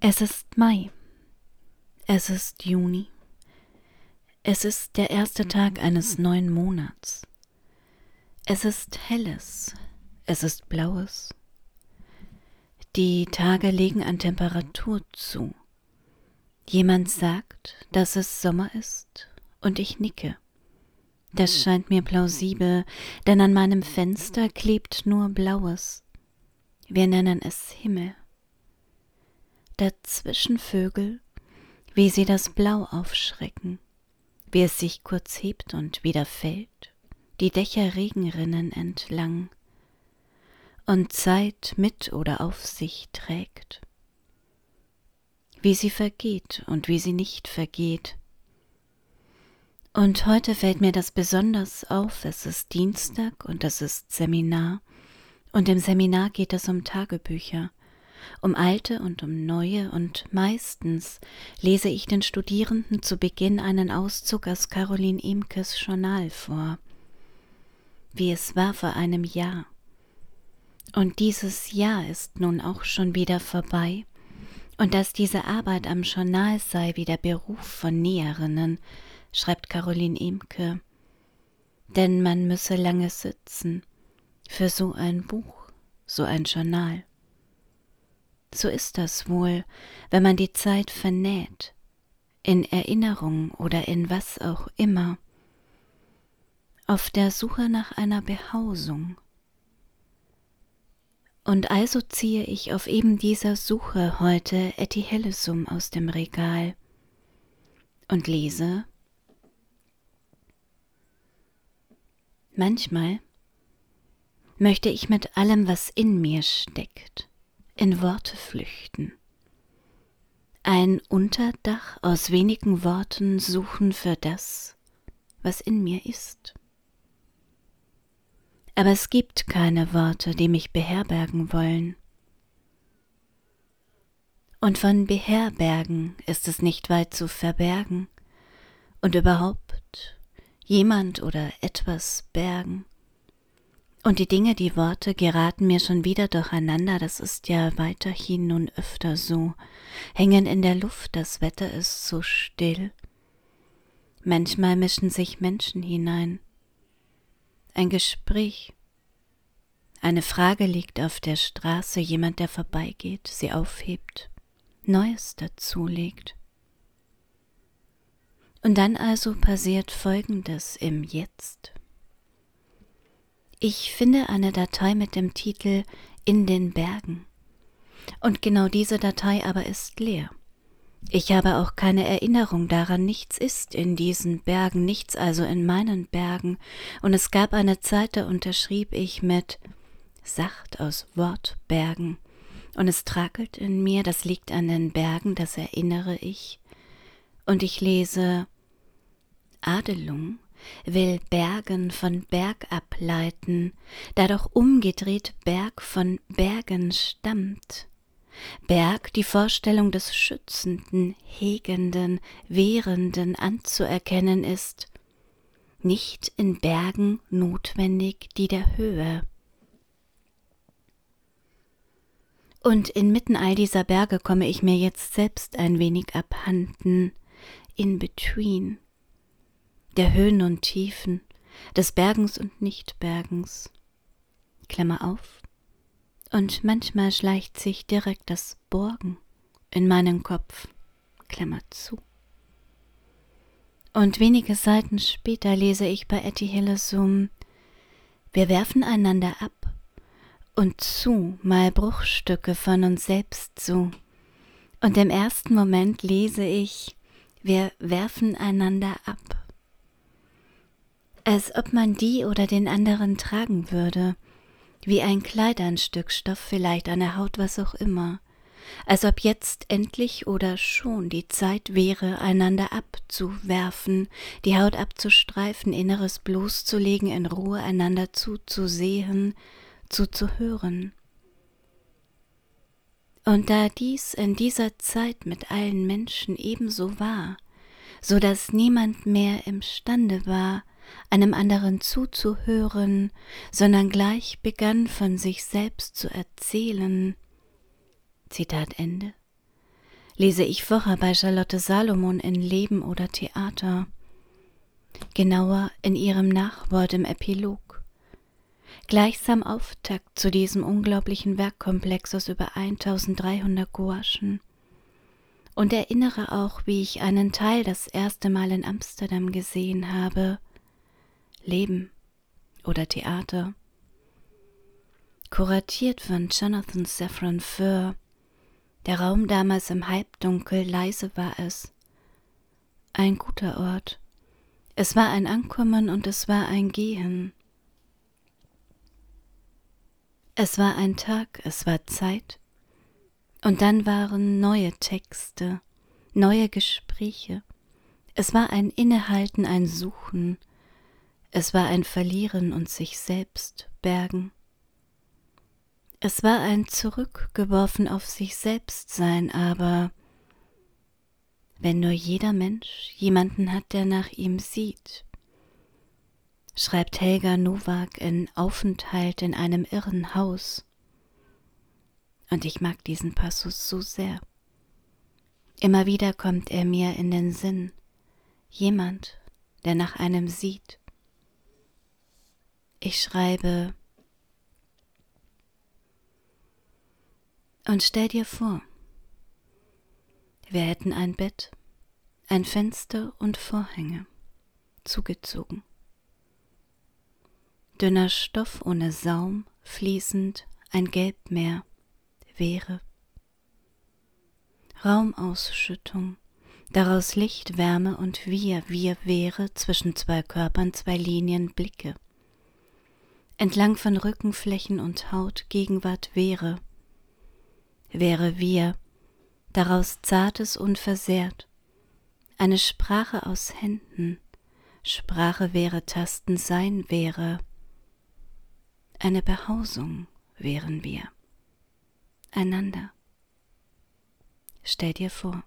Es ist Mai. Es ist Juni. Es ist der erste Tag eines neuen Monats. Es ist helles. Es ist blaues. Die Tage legen an Temperatur zu. Jemand sagt, dass es Sommer ist, und ich nicke. Das scheint mir plausibel, denn an meinem Fenster klebt nur Blaues. Wir nennen es Himmel. Dazwischen Vögel, wie sie das Blau aufschrecken, wie es sich kurz hebt und wieder fällt, die Dächer Regenrinnen entlang und Zeit mit oder auf sich trägt, wie sie vergeht und wie sie nicht vergeht. Und heute fällt mir das besonders auf, es ist Dienstag und es ist Seminar, und im Seminar geht es um Tagebücher, um alte und um neue, und meistens lese ich den Studierenden zu Beginn einen Auszug aus Caroline Imkes Journal vor, wie es war vor einem Jahr. Und dieses Jahr ist nun auch schon wieder vorbei, und dass diese Arbeit am Journal sei wie der Beruf von Näherinnen, schreibt Caroline Imke, denn man müsse lange sitzen für so ein Buch, so ein Journal. So ist das wohl, wenn man die Zeit vernäht, in Erinnerung oder in was auch immer, auf der Suche nach einer Behausung. Und also ziehe ich auf eben dieser Suche heute Etty Hellesum aus dem Regal und lese Manchmal möchte ich mit allem, was in mir steckt, in Worte flüchten. Ein Unterdach aus wenigen Worten suchen für das, was in mir ist. Aber es gibt keine Worte, die mich beherbergen wollen. Und von beherbergen ist es nicht weit zu verbergen und überhaupt jemand oder etwas bergen. Und die Dinge, die Worte geraten mir schon wieder durcheinander, das ist ja weiterhin nun öfter so, hängen in der Luft, das Wetter ist so still. Manchmal mischen sich Menschen hinein. Ein Gespräch. Eine Frage liegt auf der Straße, jemand, der vorbeigeht, sie aufhebt, Neues dazulegt. Und dann also passiert Folgendes im Jetzt. Ich finde eine Datei mit dem Titel In den Bergen. Und genau diese Datei aber ist leer. Ich habe auch keine Erinnerung daran, nichts ist in diesen Bergen, nichts also in meinen Bergen, und es gab eine Zeit, da unterschrieb ich mit Sacht aus Wortbergen, und es trakelt in mir, das liegt an den Bergen, das erinnere ich, und ich lese Adelung will Bergen von Berg ableiten, da doch umgedreht Berg von Bergen stammt. Berg die Vorstellung des Schützenden, Hegenden, Wehrenden anzuerkennen ist, nicht in Bergen notwendig die der Höhe. Und inmitten all dieser Berge komme ich mir jetzt selbst ein wenig abhanden, in between, der Höhen und Tiefen, des Bergens und Nichtbergens. Klammer auf. Und manchmal schleicht sich direkt das Borgen in meinen Kopf. Klammer zu. Und wenige Seiten später lese ich bei Etty Hillesum, wir werfen einander ab und zu mal Bruchstücke von uns selbst zu. Und im ersten Moment lese ich, wir werfen einander ab. Als ob man die oder den anderen tragen würde, wie ein Kleid, ein Stück Stoff, vielleicht eine Haut, was auch immer, als ob jetzt endlich oder schon die Zeit wäre, einander abzuwerfen, die Haut abzustreifen, Inneres bloßzulegen, in Ruhe einander zuzusehen, zuzuhören. Und da dies in dieser Zeit mit allen Menschen ebenso war, so dass niemand mehr imstande war, einem anderen zuzuhören, sondern gleich begann von sich selbst zu erzählen. Zitat Ende. lese ich vorher bei Charlotte Salomon in Leben oder Theater, genauer in ihrem Nachwort im Epilog. Gleichsam Auftakt zu diesem unglaublichen Werkkomplex aus über 1300 Gouachen. Und erinnere auch, wie ich einen Teil das erste Mal in Amsterdam gesehen habe. Leben oder Theater. Kuratiert von Jonathan Safran Foer, der Raum damals im Halbdunkel, leise war es. Ein guter Ort. Es war ein Ankommen und es war ein Gehen. Es war ein Tag, es war Zeit. Und dann waren neue Texte, neue Gespräche. Es war ein Innehalten, ein Suchen. Es war ein Verlieren und sich selbst bergen. Es war ein Zurückgeworfen auf sich selbst sein, aber wenn nur jeder Mensch jemanden hat, der nach ihm sieht, schreibt Helga Nowak in Aufenthalt in einem irren Haus. Und ich mag diesen Passus so sehr. Immer wieder kommt er mir in den Sinn, jemand, der nach einem sieht. Ich schreibe, Und stell dir vor, wir hätten ein Bett, ein Fenster und Vorhänge zugezogen. Dünner Stoff ohne Saum, fließend ein Gelbmeer wäre. Raumausschüttung, daraus Licht, Wärme und wir, wir wäre zwischen zwei Körpern zwei Linien Blicke. Entlang von Rückenflächen und Haut Gegenwart wäre, wäre wir, daraus Zartes unversehrt, eine Sprache aus Händen, Sprache wäre Tasten sein wäre, eine Behausung wären wir, einander. Stell dir vor.